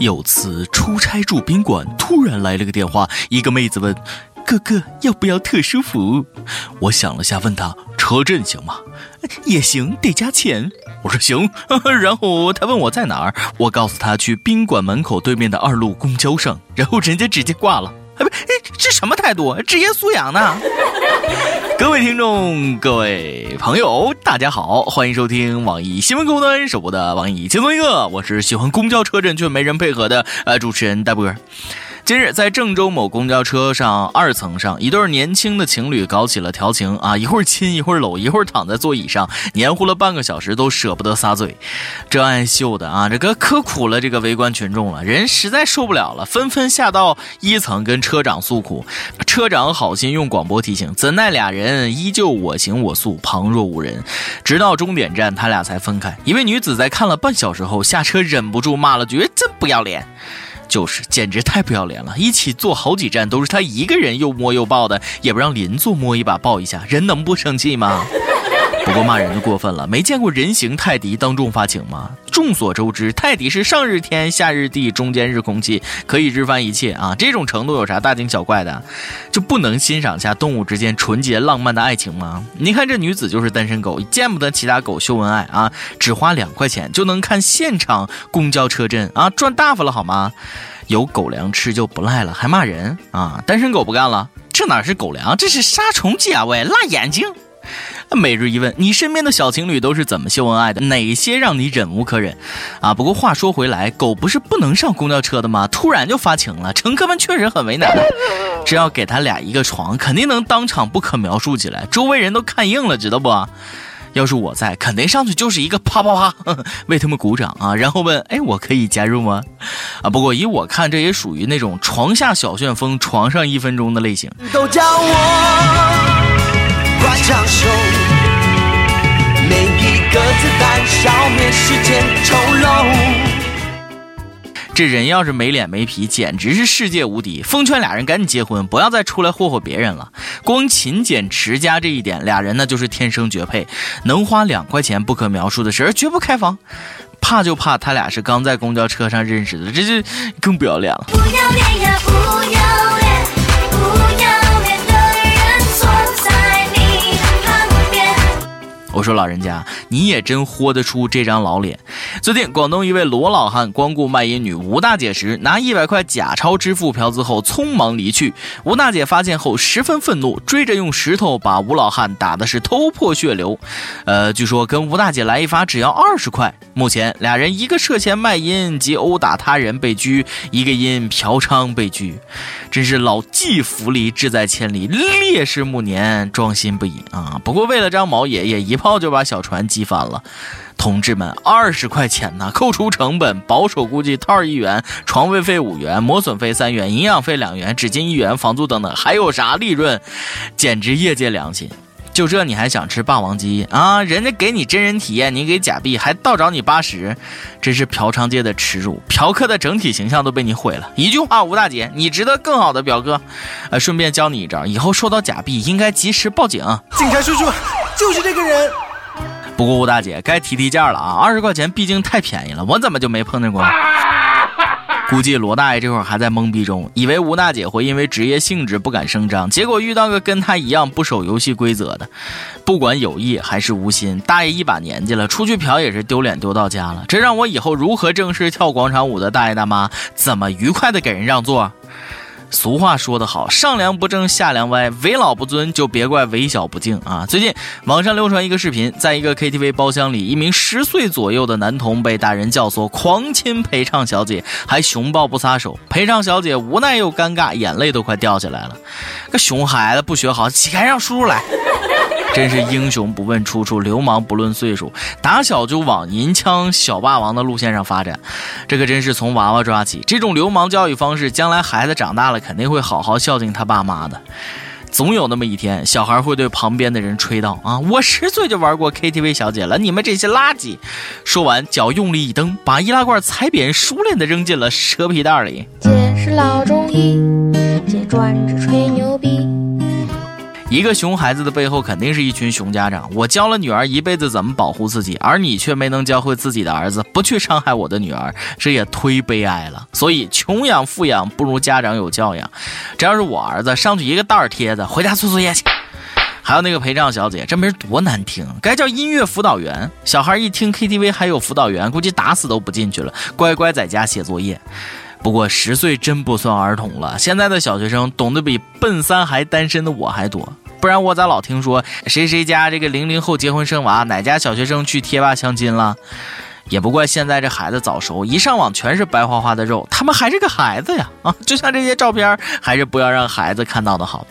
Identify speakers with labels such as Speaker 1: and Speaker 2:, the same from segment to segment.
Speaker 1: 有次出差住宾馆，突然来了个电话，一个妹子问：“哥哥要不要特殊服务？”我想了下，问他：“车震行吗？”“也行，得加钱。”我说：“行。”然后他问我在哪儿，我告诉他去宾馆门口对面的二路公交上，然后人家直接挂了。哎不，这什么态度？职业素养呢？各位听众，各位朋友，大家好，欢迎收听网易新闻客户端首播的网易轻松一刻，我是喜欢公交车站却没人配合的呃主持人大波。近日，在郑州某公交车上二层上，一对年轻的情侣搞起了调情啊，一会儿亲，一会儿搂，一会儿躺在座椅上，黏糊了半个小时，都舍不得撒嘴。这爱秀的啊，这个可苦了这个围观群众了，人实在受不了了，纷纷下到一层跟车长诉苦。车长好心用广播提醒，怎奈俩人依旧我行我素，旁若无人。直到终点站，他俩才分开。一位女子在看了半小时后下车，忍不住骂了句：“真不要脸。”就是，简直太不要脸了！一起坐好几站都是他一个人又摸又抱的，也不让邻座摸一把抱一下，人能不生气吗？不过骂人就过分了，没见过人形泰迪当众发情吗？众所周知，泰迪是上日天下日地中间日空气，可以日翻一切啊！这种程度有啥大惊小怪的？就不能欣赏下动物之间纯洁浪漫的爱情吗？你看这女子就是单身狗，见不得其他狗秀恩爱啊！只花两块钱就能看现场公交车震啊，赚大发了好吗？有狗粮吃就不赖了，还骂人啊！单身狗不干了，这哪是狗粮，这是杀虫剂啊！喂，辣眼睛。每日一问，你身边的小情侣都是怎么秀恩爱的？哪些让你忍无可忍？啊，不过话说回来，狗不是不能上公交车的吗？突然就发情了，乘客们确实很为难。只要给他俩一个床，肯定能当场不可描述起来，周围人都看硬了，知道不？要是我在，肯定上去就是一个啪啪啪，为他们鼓掌啊，然后问，哎，我可以加入吗？啊，不过以我看，这也属于那种床下小旋风，床上一分钟的类型。都叫我。每一个子弹消灭时间丑陋。这人要是没脸没皮，简直是世界无敌。奉劝俩人赶紧结婚，不要再出来霍霍别人了。光勤俭持家这一点，俩人呢就是天生绝配。能花两块钱不可描述的事儿，绝不开房。怕就怕他俩是刚在公交车上认识的，这就更不要脸了。不要脸呀，不要我说老人家，你也真豁得出这张老脸。最近，广东一位罗老汉光顾卖淫女吴大姐时，拿一百块假钞支付嫖资后，匆忙离去。吴大姐发现后十分愤怒，追着用石头把吴老汉打的是头破血流。呃，据说跟吴大姐来一发只要二十块。目前俩人一个涉嫌卖淫及殴打他人被拘，一个因嫖娼被拘。真是老骥伏枥，志在千里，烈士暮年，壮心不已啊！不过为了张毛爷爷一。炮就把小船击翻了，同志们，二十块钱呢，扣除成本，保守估计套一元，床位费五元，磨损费三元，营养费两元，纸巾一元，房租等等，还有啥利润？简直业界良心！就这你还想吃霸王鸡啊？人家给你真人体验，你给假币，还倒找你八十，真是嫖娼界的耻辱，嫖客的整体形象都被你毁了。一句话，吴大姐，你值得更好的表哥。呃，顺便教你一招，以后收到假币应该及时报警。
Speaker 2: 警察叔叔。就是这个人，
Speaker 1: 不过吴大姐该提提价了啊！二十块钱毕竟太便宜了，我怎么就没碰见过？估计罗大爷这会儿还在懵逼中，以为吴大姐会因为职业性质不敢声张，结果遇到个跟他一样不守游戏规则的。不管有意还是无心，大爷一把年纪了，出去嫖也是丢脸丢到家了。这让我以后如何正式跳广场舞的大爷大妈，怎么愉快的给人让座？俗话说得好，上梁不正下梁歪，为老不尊就别怪为小不敬啊！最近网上流传一个视频，在一个 KTV 包厢里，一名十岁左右的男童被大人教唆狂亲陪唱小姐，还熊抱不撒手，陪唱小姐无奈又尴尬，眼泪都快掉下来了。个熊孩子不学好，起开让叔叔来。真是英雄不问出处，流氓不论岁数，打小就往银枪小霸王的路线上发展，这可真是从娃娃抓起。这种流氓教育方式，将来孩子长大了肯定会好好孝敬他爸妈的。总有那么一天，小孩会对旁边的人吹道：“啊，我十岁就玩过 KTV 小姐了，你们这些垃圾！”说完，脚用力一蹬，把易拉罐踩扁，熟练地扔进了蛇皮袋里。姐是老中医，姐专治吹牛逼。一个熊孩子的背后肯定是一群熊家长。我教了女儿一辈子怎么保护自己，而你却没能教会自己的儿子不去伤害我的女儿，这也忒悲哀了。所以，穷养富养不如家长有教养。这要是我儿子，上去一个袋儿贴子，回家做作业去。还有那个陪唱小姐，这名多难听，该叫音乐辅导员。小孩一听 KTV 还有辅导员，估计打死都不进去了，乖乖在家写作业。不过十岁真不算儿童了，现在的小学生懂得比奔三还单身的我还多。不然我咋老听说谁谁家这个零零后结婚生娃，哪家小学生去贴吧相亲了？也不怪现在这孩子早熟，一上网全是白花花的肉，他们还是个孩子呀！啊，就像这些照片，还是不要让孩子看到的好。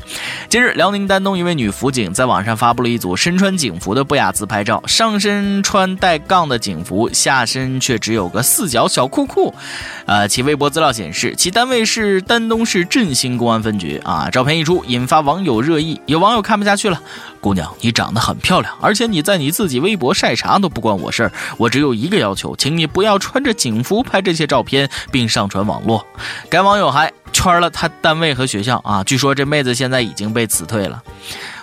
Speaker 1: 近日，辽宁丹东一位女辅警在网上发布了一组身穿警服的不雅自拍照，上身穿带杠的警服，下身却只有个四角小裤裤。呃，其微博资料显示，其单位是丹东市振兴公安分局。啊，照片一出，引发网友热议，有网友看不下去了。姑娘，你长得很漂亮，而且你在你自己微博晒啥都不关我事儿。我只有一个要求，请你不要穿着警服拍这些照片并上传网络。该网友还圈了他单位和学校啊，据说这妹子现在已经被辞退了。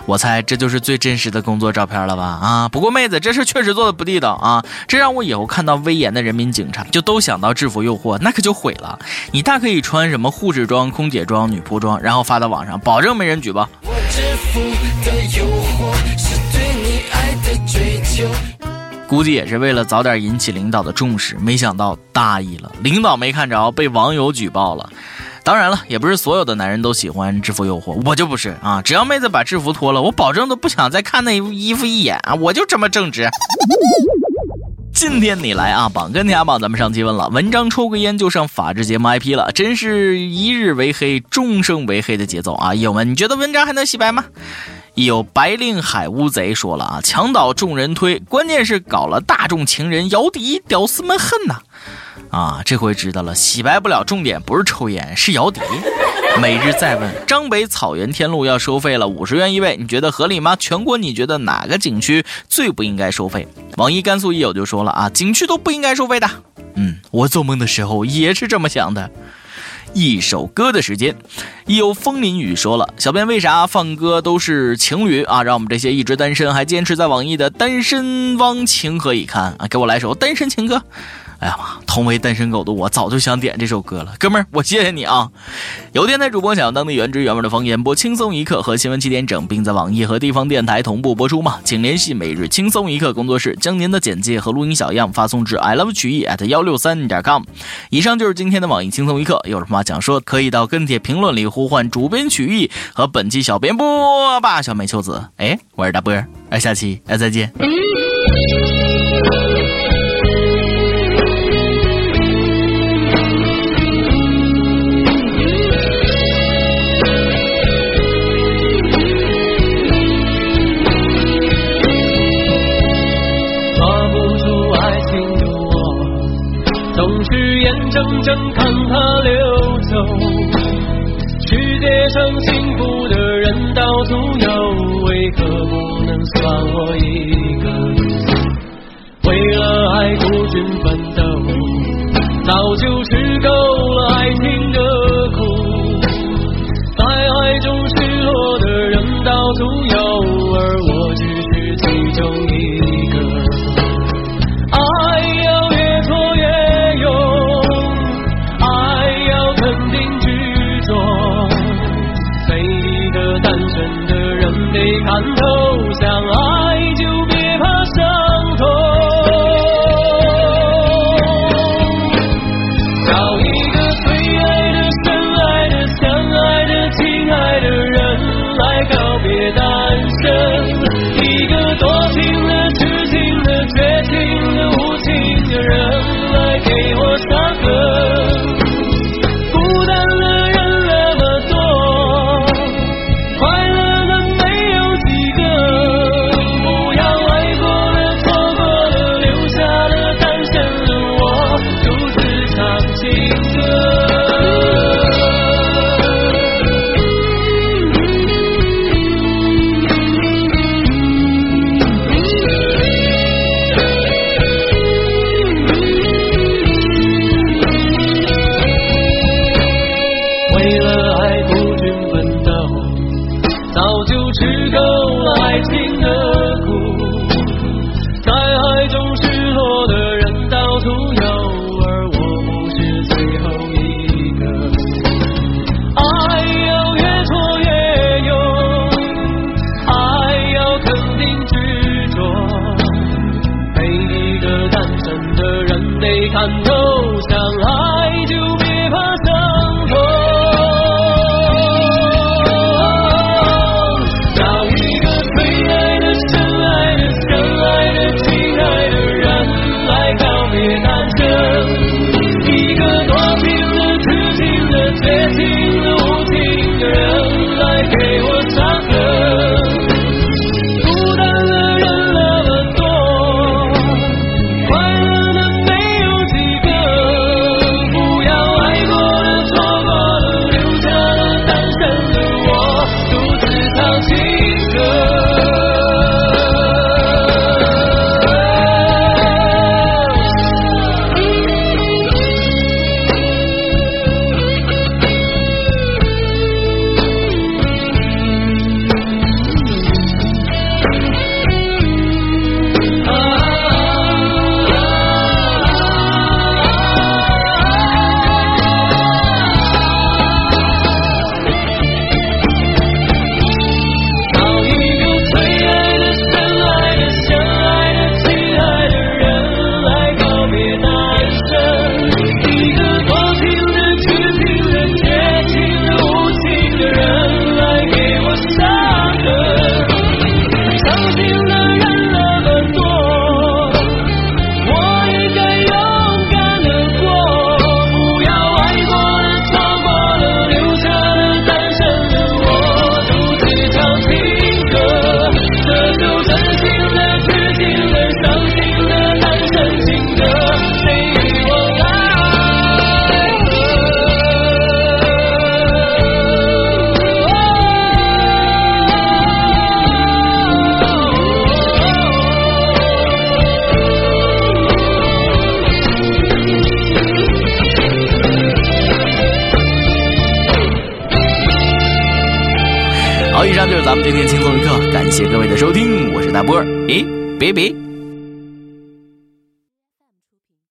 Speaker 1: 我猜这就是最真实的工作照片了吧？啊，不过妹子这事确实做的不地道啊，这让我以后看到威严的人民警察就都想到制服诱惑，那可就毁了。你大可以穿什么护士装、空姐装、女仆装，然后发到网上，保证没人举报。
Speaker 2: 制服的诱惑，是对你爱的追求
Speaker 1: 估计也是为了早点引起领导的重视，没想到大意了，领导没看着，被网友举报了。当然了，也不是所有的男人都喜欢制服诱惑，我就不是啊！只要妹子把制服脱了，我保证都不想再看那衣服一眼啊！我就这么正直。今天你来啊，榜跟天涯榜，咱们上期问了，文章抽个烟就上法制节目 IP 了，真是一日为黑，终生为黑的节奏啊！友们，你觉得文章还能洗白吗？有白令海乌贼说了啊，墙倒众人推，关键是搞了大众情人姚笛，屌丝们恨呐！啊这回知道了，洗白不了，重点不是抽烟，是姚笛。每日再问，张北草原天路要收费了，五十元一位，你觉得合理吗？全国你觉得哪个景区最不应该收费？网易甘肃一友就说了啊，景区都不应该收费的。嗯，我做梦的时候也是这么想的。一首歌的时间，一有风林雨说了，小编为啥放歌都是情侣啊？让我们这些一直单身还坚持在网易的单身汪情何以堪啊？给我来首单身情歌。哎呀妈！同为单身狗的我，早就想点这首歌了，哥们儿，我谢谢你啊！有电台主播想要当地原汁原味的方言播轻松一刻和新闻七点整，并在网易和地方电台同步播出吗？请联系每日轻松一刻工作室，将您的简介和录音小样发送至 i love 曲艺 at 幺六三点 com。以上就是今天的网易轻松一刻，有什么话想说，可以到跟帖评论里呼唤主编曲艺和本期小编播吧，小美秋子。哎，我是大波儿，哎，下期哎再见。
Speaker 3: 怔怔看它流走，世界上幸福的人到处有，为何不能算我一个？为了爱孤军奋斗，早就吃够了爱情的苦，在爱中失落的人到处有，
Speaker 4: 吃够了爱情的苦在爱中失落的人到处有而我不是最后一个。爱要越挫越勇爱要肯定执着每一个单身的人
Speaker 3: 得看今天轻松一刻，感谢各位的收听，我是大波儿，诶，别别。